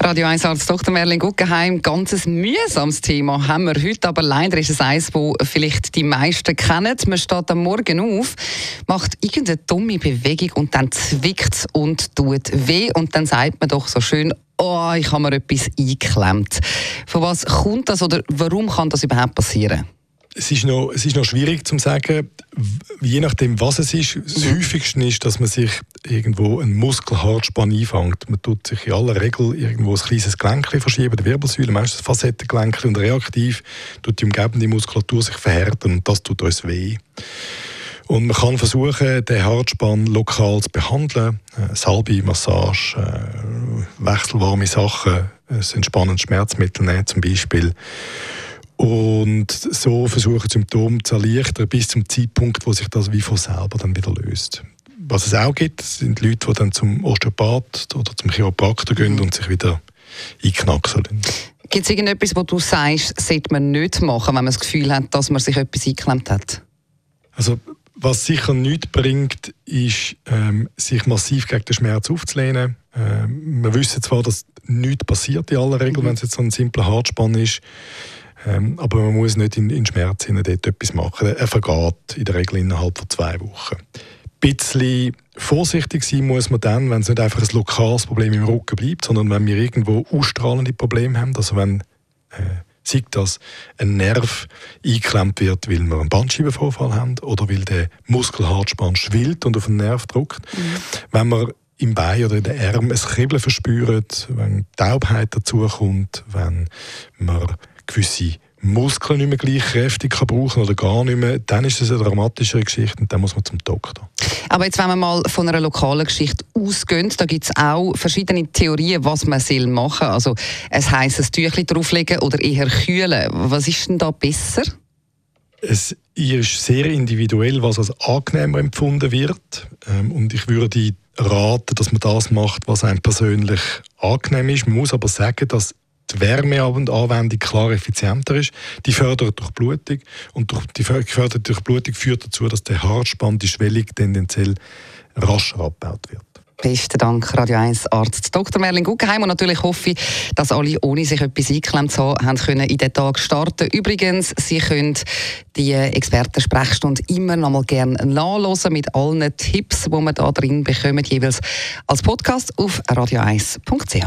Radio 1 Arzt Dr. Merlin Guggenheim, ganzes mühsames Thema haben wir heute, aber leider ist es eins, das vielleicht die meisten kennen. Man steht am Morgen auf, macht irgendeine dumme Bewegung und dann zwickt es und tut weh und dann sagt man doch so schön, oh, ich habe mir etwas eingeklemmt. Von was kommt das oder warum kann das überhaupt passieren? Es ist, noch, es ist noch schwierig zu sagen, je nachdem, was es ist. Das mhm. häufigste ist, dass man sich irgendwo einen Muskelhartspann einfängt. Man tut sich in aller Regel irgendwo ein kleines Gelenk verschieben, die Wirbelsäule, meistens das Facettengelenk und reaktiv tut die umgebende Muskulatur sich verhärten und das tut uns weh. Und man kann versuchen, den Hartspann lokal zu behandeln. Äh, Salbe, Massage, äh, wechselwarme Sachen, ein entspannendes Schmerzmittel nehmen zum Beispiel und so versuchen Symptome zu erleichtern bis zum Zeitpunkt, wo sich das wie von selber dann wieder löst. Was es auch gibt, sind Leute, die dann zum Osteopath oder zum Chiropraktor gehen mhm. und sich wieder einknacksen Gibt es irgendetwas, wo du sagst, sollte man nicht machen, wenn man das Gefühl hat, dass man sich etwas eingeklemmt hat? Also, was sicher nichts bringt, ist, ähm, sich massiv gegen den Schmerz aufzulehnen. Ähm, wir wissen zwar, dass nichts passiert in aller Regel, mhm. wenn es jetzt so ein simpler Hartspann ist. Ähm, aber man muss nicht in, in Schmerz dort etwas machen. Er vergeht in der Regel innerhalb von zwei Wochen. Ein bisschen vorsichtig sein muss man dann, wenn es nicht einfach ein lokales Problem im Rücken bleibt, sondern wenn wir irgendwo ausstrahlende Probleme haben. Also wenn äh, sei das ein Nerv eingeklemmt wird, weil wir einen Bandscheibenvorfall haben oder weil der Muskelhartspann schwillt und auf den Nerv drückt. Mhm. Wenn wir im Bein oder in den Armen ein Kribbeln verspüren, wenn Taubheit dazukommt, wenn man gewisse Muskeln nicht mehr gleich kräftig kann brauchen oder gar nicht mehr, dann ist das eine dramatischere Geschichte und dann muss man zum Doktor. Aber jetzt, wenn wir mal von einer lokalen Geschichte ausgehen, da gibt es auch verschiedene Theorien, was man machen soll. Also es heisst, ein Tüchlein drauflegen oder eher kühlen. Was ist denn da besser? Es ist sehr individuell, was als angenehmer empfunden wird. Ähm, und ich würde raten, dass man das macht, was einem persönlich angenehm ist. Man muss aber sagen, dass die Wärmeanwendung klar effizienter ist. Die fördert durch Blutung und durch die geförderte Durchblutung führt dazu, dass der Haarspann, die Schwellung tendenziell rascher abgebaut wird. Besten Dank, Radio 1 Arzt Dr. Merlin Guggenheim. Und natürlich hoffe ich, dass alle, ohne sich etwas eingeklemmt zu haben, können in den Tag starten Übrigens, Sie können die Experten-Sprechstunde immer noch mal gerne nachlesen mit allen Tipps, die wir da drin bekommen, jeweils als Podcast auf radio1.ch.